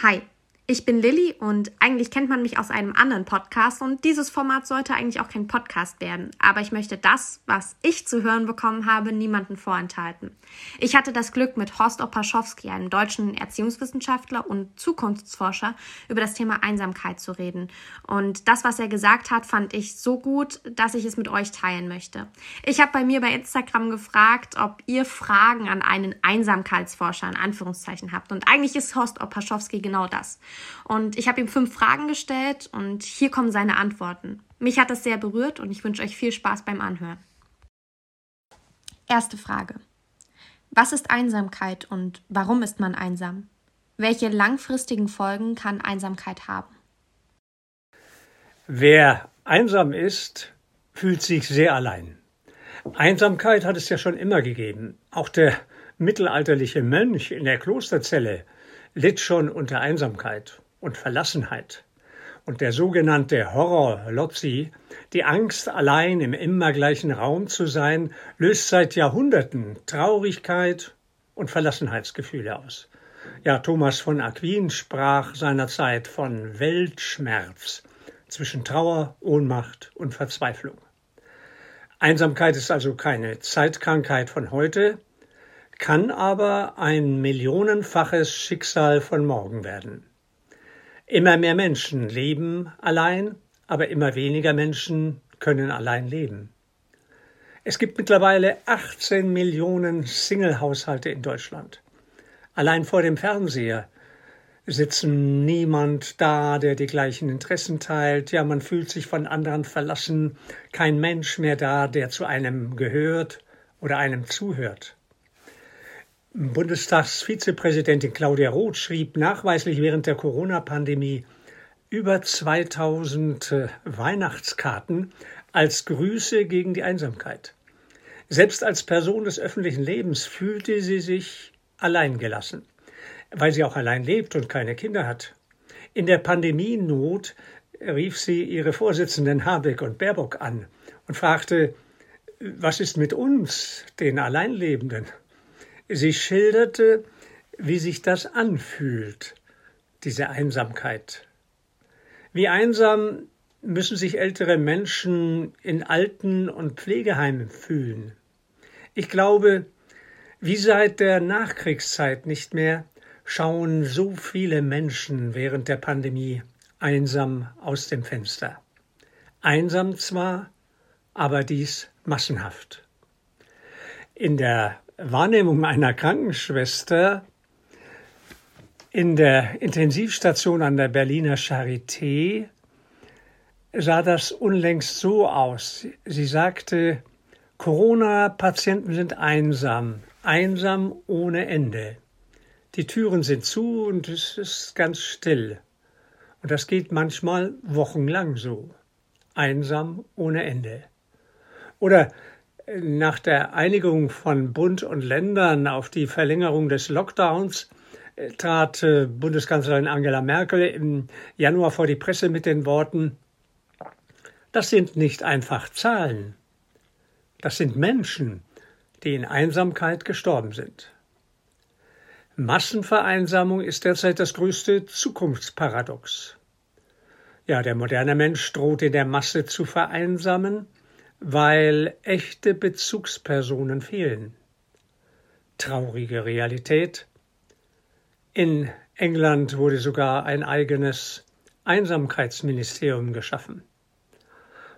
はい。Ich bin Lilly und eigentlich kennt man mich aus einem anderen Podcast und dieses Format sollte eigentlich auch kein Podcast werden. Aber ich möchte das, was ich zu hören bekommen habe, niemanden vorenthalten. Ich hatte das Glück, mit Horst Opaschowski, einem deutschen Erziehungswissenschaftler und Zukunftsforscher, über das Thema Einsamkeit zu reden. Und das, was er gesagt hat, fand ich so gut, dass ich es mit euch teilen möchte. Ich habe bei mir bei Instagram gefragt, ob ihr Fragen an einen Einsamkeitsforscher in Anführungszeichen habt. Und eigentlich ist Horst Opaschowski genau das. Und ich habe ihm fünf Fragen gestellt und hier kommen seine Antworten. Mich hat das sehr berührt und ich wünsche euch viel Spaß beim Anhören. Erste Frage. Was ist Einsamkeit und warum ist man einsam? Welche langfristigen Folgen kann Einsamkeit haben? Wer einsam ist, fühlt sich sehr allein. Einsamkeit hat es ja schon immer gegeben. Auch der mittelalterliche Mönch in der Klosterzelle litt schon unter Einsamkeit und Verlassenheit. Und der sogenannte Horror Lotzi, die Angst, allein im immer gleichen Raum zu sein, löst seit Jahrhunderten Traurigkeit und Verlassenheitsgefühle aus. Ja, Thomas von Aquin sprach seinerzeit von Weltschmerz zwischen Trauer, Ohnmacht und Verzweiflung. Einsamkeit ist also keine Zeitkrankheit von heute, kann aber ein millionenfaches Schicksal von morgen werden. Immer mehr Menschen leben allein, aber immer weniger Menschen können allein leben. Es gibt mittlerweile 18 Millionen Single-Haushalte in Deutschland. Allein vor dem Fernseher sitzen niemand da, der die gleichen Interessen teilt. Ja, man fühlt sich von anderen verlassen. Kein Mensch mehr da, der zu einem gehört oder einem zuhört. Bundestagsvizepräsidentin Claudia Roth schrieb nachweislich während der Corona-Pandemie über 2000 äh, Weihnachtskarten als Grüße gegen die Einsamkeit. Selbst als Person des öffentlichen Lebens fühlte sie sich alleingelassen, weil sie auch allein lebt und keine Kinder hat. In der Pandemienot rief sie ihre Vorsitzenden Habeck und Baerbock an und fragte, was ist mit uns, den Alleinlebenden? Sie schilderte, wie sich das anfühlt, diese Einsamkeit. Wie einsam müssen sich ältere Menschen in Alten- und Pflegeheimen fühlen. Ich glaube, wie seit der Nachkriegszeit nicht mehr, schauen so viele Menschen während der Pandemie einsam aus dem Fenster. Einsam zwar, aber dies massenhaft. In der Wahrnehmung einer Krankenschwester in der Intensivstation an der Berliner Charité sah das unlängst so aus. Sie sagte, Corona-Patienten sind einsam, einsam ohne Ende. Die Türen sind zu und es ist ganz still. Und das geht manchmal wochenlang so. Einsam ohne Ende. Oder nach der Einigung von Bund und Ländern auf die Verlängerung des Lockdowns äh, trat äh, Bundeskanzlerin Angela Merkel im Januar vor die Presse mit den Worten Das sind nicht einfach Zahlen, das sind Menschen, die in Einsamkeit gestorben sind. Massenvereinsamung ist derzeit das größte Zukunftsparadox. Ja, der moderne Mensch droht in der Masse zu vereinsamen, weil echte Bezugspersonen fehlen. Traurige Realität. In England wurde sogar ein eigenes Einsamkeitsministerium geschaffen.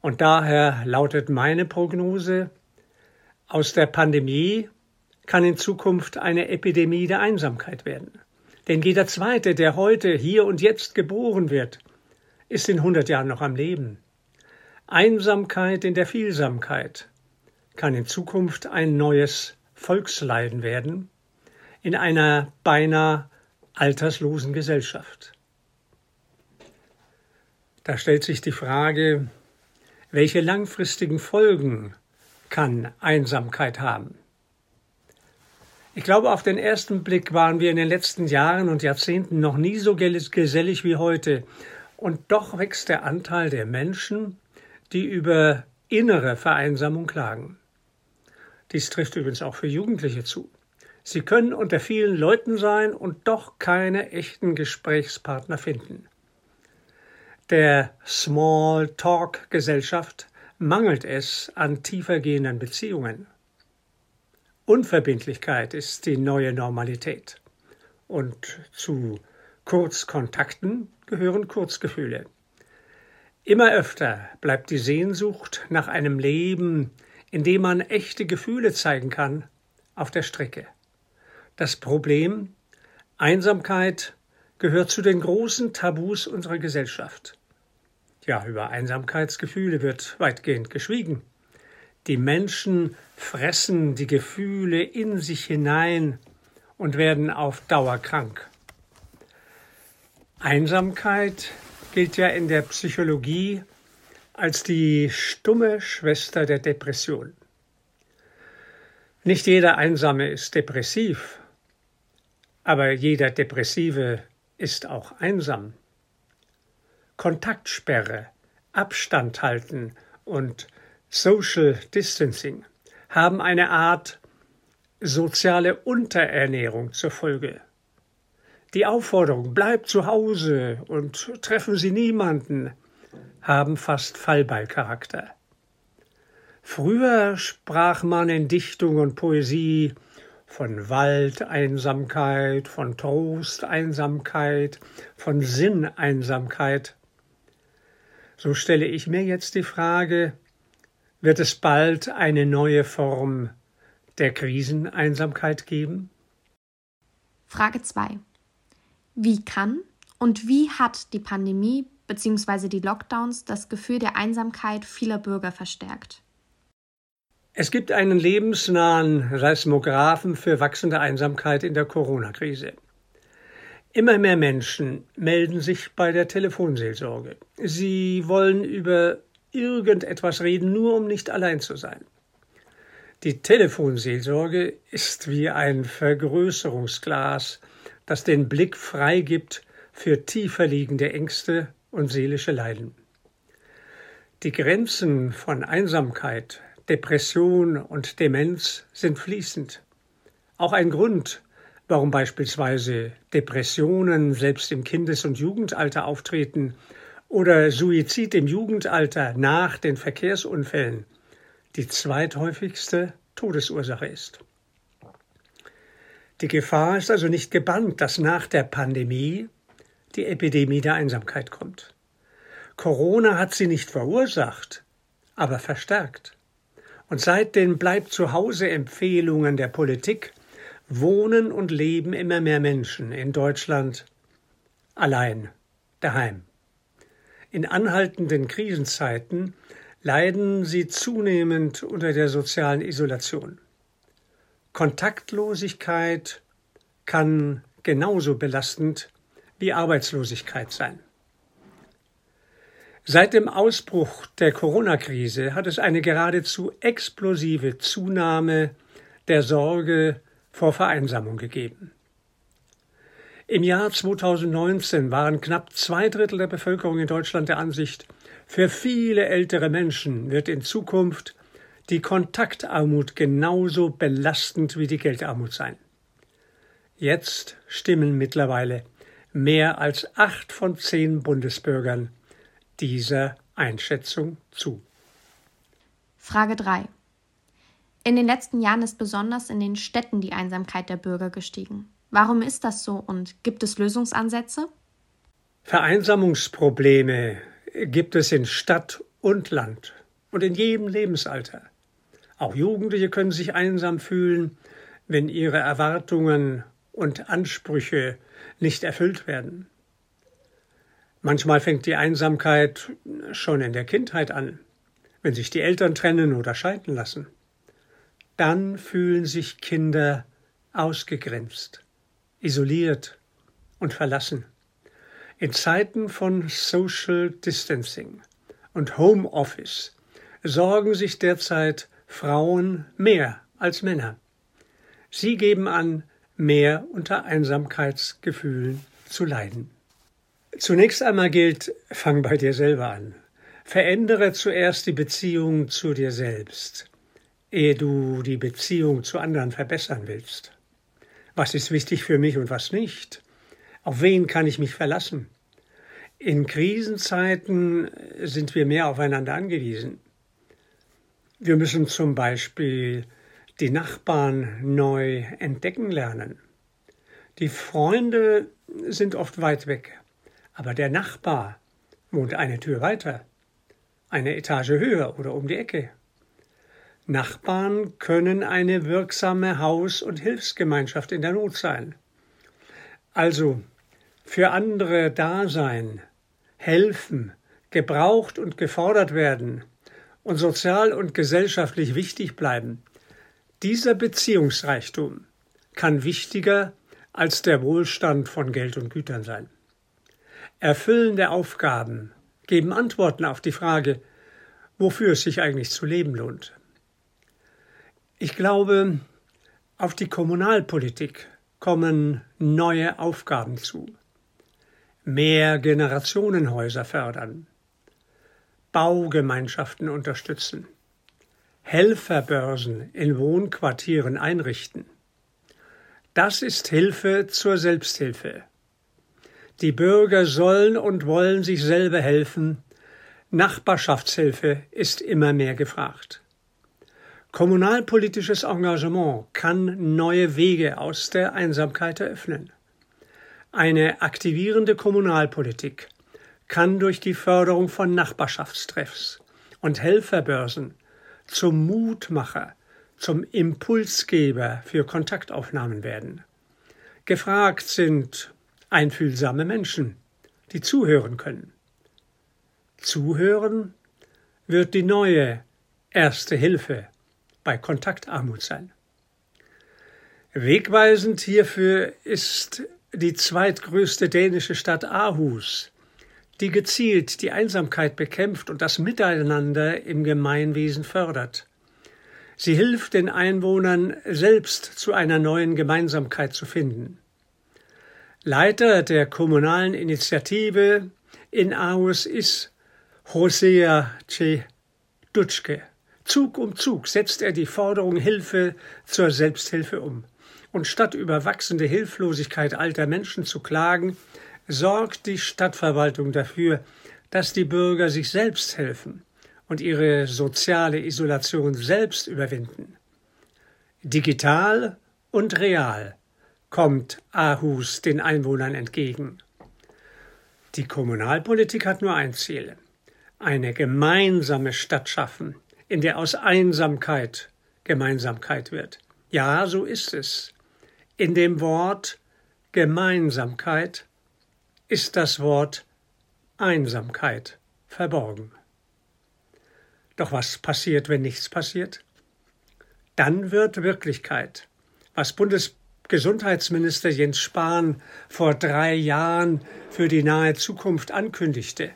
Und daher lautet meine Prognose, aus der Pandemie kann in Zukunft eine Epidemie der Einsamkeit werden. Denn jeder Zweite, der heute, hier und jetzt geboren wird, ist in 100 Jahren noch am Leben. Einsamkeit in der Vielsamkeit kann in Zukunft ein neues Volksleiden werden in einer beinahe alterslosen Gesellschaft. Da stellt sich die Frage, welche langfristigen Folgen kann Einsamkeit haben? Ich glaube, auf den ersten Blick waren wir in den letzten Jahren und Jahrzehnten noch nie so gesellig wie heute. Und doch wächst der Anteil der Menschen, die über innere Vereinsamung klagen. Dies trifft übrigens auch für Jugendliche zu. Sie können unter vielen Leuten sein und doch keine echten Gesprächspartner finden. Der Small Talk Gesellschaft mangelt es an tiefergehenden Beziehungen. Unverbindlichkeit ist die neue Normalität. Und zu Kurzkontakten gehören Kurzgefühle. Immer öfter bleibt die Sehnsucht nach einem Leben, in dem man echte Gefühle zeigen kann, auf der Strecke. Das Problem Einsamkeit gehört zu den großen Tabus unserer Gesellschaft. Ja, über Einsamkeitsgefühle wird weitgehend geschwiegen. Die Menschen fressen die Gefühle in sich hinein und werden auf Dauer krank. Einsamkeit gilt ja in der Psychologie als die stumme Schwester der Depression. Nicht jeder Einsame ist depressiv, aber jeder Depressive ist auch einsam. Kontaktsperre, Abstand halten und Social Distancing haben eine Art soziale Unterernährung zur Folge. Die Aufforderung, bleibt zu Hause und treffen Sie niemanden, haben fast Fallballcharakter. Früher sprach man in Dichtung und Poesie von Waldeinsamkeit, von Trosteinsamkeit, von Sinneinsamkeit. So stelle ich mir jetzt die Frage, wird es bald eine neue Form der Kriseneinsamkeit geben? Frage 2. Wie kann und wie hat die Pandemie bzw. die Lockdowns das Gefühl der Einsamkeit vieler Bürger verstärkt? Es gibt einen lebensnahen Seismographen für wachsende Einsamkeit in der Corona-Krise. Immer mehr Menschen melden sich bei der Telefonseelsorge. Sie wollen über irgendetwas reden, nur um nicht allein zu sein. Die Telefonseelsorge ist wie ein Vergrößerungsglas, das den Blick freigibt für tiefer liegende Ängste und seelische Leiden. Die Grenzen von Einsamkeit, Depression und Demenz sind fließend. Auch ein Grund, warum beispielsweise Depressionen selbst im Kindes- und Jugendalter auftreten oder Suizid im Jugendalter nach den Verkehrsunfällen die zweithäufigste Todesursache ist. Die Gefahr ist also nicht gebannt, dass nach der Pandemie die Epidemie der Einsamkeit kommt. Corona hat sie nicht verursacht, aber verstärkt. Und seit den Bleib zu Hause Empfehlungen der Politik wohnen und leben immer mehr Menschen in Deutschland allein, daheim. In anhaltenden Krisenzeiten leiden sie zunehmend unter der sozialen Isolation. Kontaktlosigkeit kann genauso belastend wie Arbeitslosigkeit sein. Seit dem Ausbruch der Corona-Krise hat es eine geradezu explosive Zunahme der Sorge vor Vereinsamung gegeben. Im Jahr 2019 waren knapp zwei Drittel der Bevölkerung in Deutschland der Ansicht, für viele ältere Menschen wird in Zukunft die Kontaktarmut genauso belastend wie die Geldarmut sein. Jetzt stimmen mittlerweile mehr als acht von zehn Bundesbürgern dieser Einschätzung zu. Frage 3. In den letzten Jahren ist besonders in den Städten die Einsamkeit der Bürger gestiegen. Warum ist das so und gibt es Lösungsansätze? Vereinsamungsprobleme gibt es in Stadt und Land und in jedem Lebensalter. Auch Jugendliche können sich einsam fühlen, wenn ihre Erwartungen und Ansprüche nicht erfüllt werden. Manchmal fängt die Einsamkeit schon in der Kindheit an, wenn sich die Eltern trennen oder scheiden lassen dann fühlen sich Kinder ausgegrenzt, isoliert und verlassen. In Zeiten von Social Distancing und Homeoffice sorgen sich derzeit Frauen mehr als Männer. Sie geben an, mehr unter Einsamkeitsgefühlen zu leiden. Zunächst einmal gilt, fang bei dir selber an. Verändere zuerst die Beziehung zu dir selbst ehe du die Beziehung zu anderen verbessern willst. Was ist wichtig für mich und was nicht? Auf wen kann ich mich verlassen? In Krisenzeiten sind wir mehr aufeinander angewiesen. Wir müssen zum Beispiel die Nachbarn neu entdecken lernen. Die Freunde sind oft weit weg, aber der Nachbar wohnt eine Tür weiter, eine Etage höher oder um die Ecke. Nachbarn können eine wirksame Haus- und Hilfsgemeinschaft in der Not sein. Also für andere da sein, helfen, gebraucht und gefordert werden und sozial und gesellschaftlich wichtig bleiben, dieser Beziehungsreichtum kann wichtiger als der Wohlstand von Geld und Gütern sein. Erfüllende Aufgaben geben Antworten auf die Frage, wofür es sich eigentlich zu leben lohnt. Ich glaube, auf die Kommunalpolitik kommen neue Aufgaben zu mehr Generationenhäuser fördern, Baugemeinschaften unterstützen, Helferbörsen in Wohnquartieren einrichten. Das ist Hilfe zur Selbsthilfe. Die Bürger sollen und wollen sich selber helfen. Nachbarschaftshilfe ist immer mehr gefragt. Kommunalpolitisches Engagement kann neue Wege aus der Einsamkeit eröffnen. Eine aktivierende Kommunalpolitik kann durch die Förderung von Nachbarschaftstreffs und Helferbörsen zum Mutmacher, zum Impulsgeber für Kontaktaufnahmen werden. Gefragt sind einfühlsame Menschen, die zuhören können. Zuhören wird die neue erste Hilfe bei Kontaktarmut sein. Wegweisend hierfür ist die zweitgrößte dänische Stadt Aarhus, die gezielt die Einsamkeit bekämpft und das Miteinander im Gemeinwesen fördert. Sie hilft den Einwohnern selbst zu einer neuen Gemeinsamkeit zu finden. Leiter der kommunalen Initiative in Aarhus ist Hosea C. Dutschke. Zug um Zug setzt er die Forderung Hilfe zur Selbsthilfe um und statt über wachsende Hilflosigkeit alter Menschen zu klagen, sorgt die Stadtverwaltung dafür, dass die Bürger sich selbst helfen und ihre soziale Isolation selbst überwinden. Digital und real kommt Aarhus den Einwohnern entgegen. Die Kommunalpolitik hat nur ein Ziel eine gemeinsame Stadt schaffen, in der aus Einsamkeit Gemeinsamkeit wird. Ja, so ist es. In dem Wort Gemeinsamkeit ist das Wort Einsamkeit verborgen. Doch was passiert, wenn nichts passiert? Dann wird Wirklichkeit, was Bundesgesundheitsminister Jens Spahn vor drei Jahren für die nahe Zukunft ankündigte.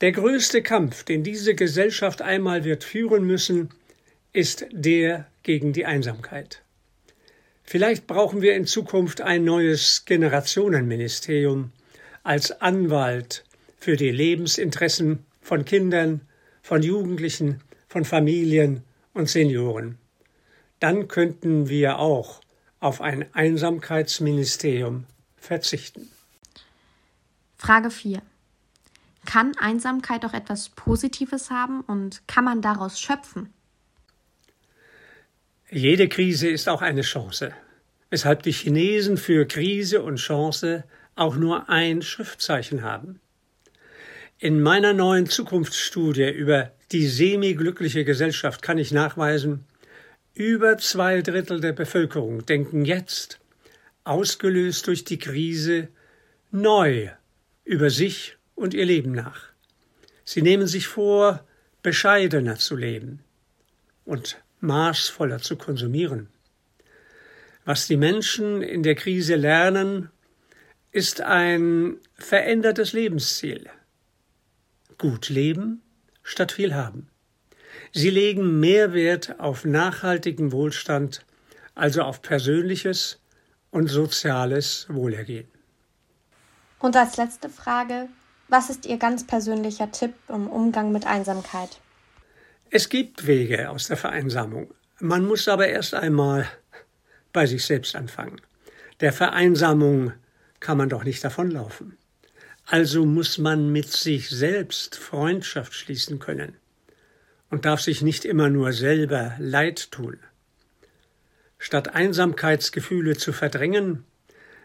Der größte Kampf, den diese Gesellschaft einmal wird führen müssen, ist der gegen die Einsamkeit. Vielleicht brauchen wir in Zukunft ein neues Generationenministerium als Anwalt für die Lebensinteressen von Kindern, von Jugendlichen, von Familien und Senioren. Dann könnten wir auch auf ein Einsamkeitsministerium verzichten. Frage 4. Kann Einsamkeit auch etwas Positives haben und kann man daraus schöpfen? Jede Krise ist auch eine Chance, weshalb die Chinesen für Krise und Chance auch nur ein Schriftzeichen haben. In meiner neuen Zukunftsstudie über die semi-glückliche Gesellschaft kann ich nachweisen, über zwei Drittel der Bevölkerung denken jetzt, ausgelöst durch die Krise, neu über sich und ihr Leben nach. Sie nehmen sich vor, bescheidener zu leben und maßvoller zu konsumieren. Was die Menschen in der Krise lernen, ist ein verändertes Lebensziel. Gut leben statt viel haben. Sie legen mehr Wert auf nachhaltigen Wohlstand, also auf persönliches und soziales Wohlergehen. Und als letzte Frage, was ist Ihr ganz persönlicher Tipp im Umgang mit Einsamkeit? Es gibt Wege aus der Vereinsamung. Man muss aber erst einmal bei sich selbst anfangen. Der Vereinsamung kann man doch nicht davonlaufen. Also muss man mit sich selbst Freundschaft schließen können und darf sich nicht immer nur selber Leid tun. Statt Einsamkeitsgefühle zu verdrängen,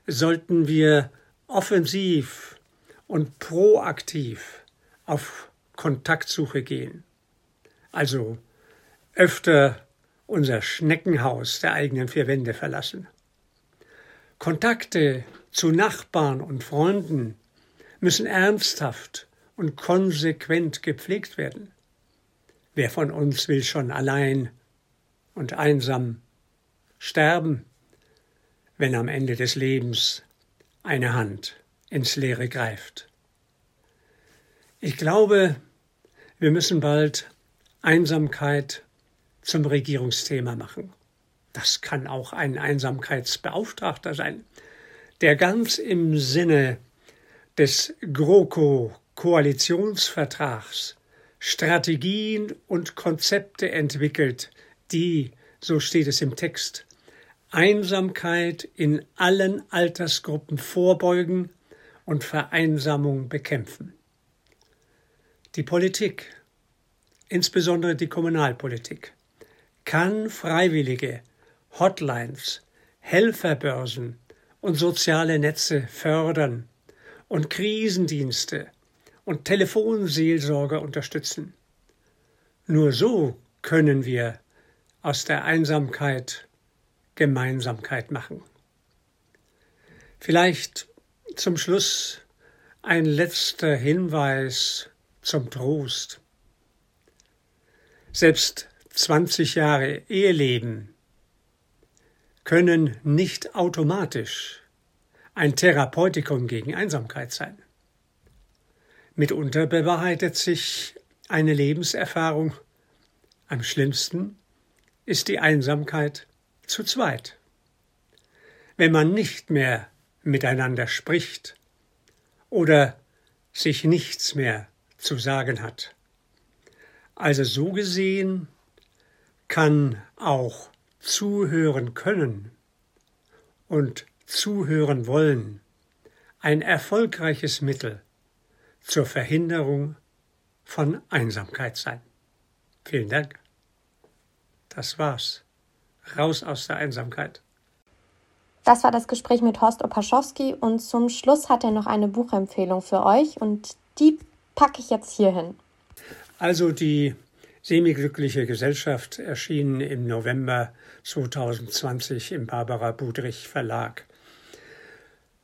sollten wir offensiv und proaktiv auf Kontaktsuche gehen. Also öfter unser Schneckenhaus der eigenen vier Wände verlassen. Kontakte zu Nachbarn und Freunden müssen ernsthaft und konsequent gepflegt werden. Wer von uns will schon allein und einsam sterben, wenn am Ende des Lebens eine Hand ins Leere greift? Ich glaube, wir müssen bald Einsamkeit zum Regierungsthema machen. Das kann auch ein Einsamkeitsbeauftragter sein, der ganz im Sinne des GroKo-Koalitionsvertrags Strategien und Konzepte entwickelt, die, so steht es im Text, Einsamkeit in allen Altersgruppen vorbeugen und Vereinsamung bekämpfen. Die Politik, insbesondere die Kommunalpolitik, kann Freiwillige, Hotlines, Helferbörsen und soziale Netze fördern und Krisendienste und Telefonseelsorger unterstützen. Nur so können wir aus der Einsamkeit Gemeinsamkeit machen. Vielleicht zum Schluss ein letzter Hinweis zum Trost. Selbst 20 Jahre Eheleben können nicht automatisch ein Therapeutikum gegen Einsamkeit sein. Mitunter bewahrheitet sich eine Lebenserfahrung. Am schlimmsten ist die Einsamkeit zu zweit. Wenn man nicht mehr miteinander spricht oder sich nichts mehr zu sagen hat. Also so gesehen kann auch zuhören können und zuhören wollen ein erfolgreiches Mittel zur Verhinderung von Einsamkeit sein. Vielen Dank. Das war's. Raus aus der Einsamkeit. Das war das Gespräch mit Horst Opaschowski und zum Schluss hat er noch eine Buchempfehlung für euch und die packe ich jetzt hier hin. Also die Semiglückliche Gesellschaft erschien im November 2020 im Barbara Budrich Verlag.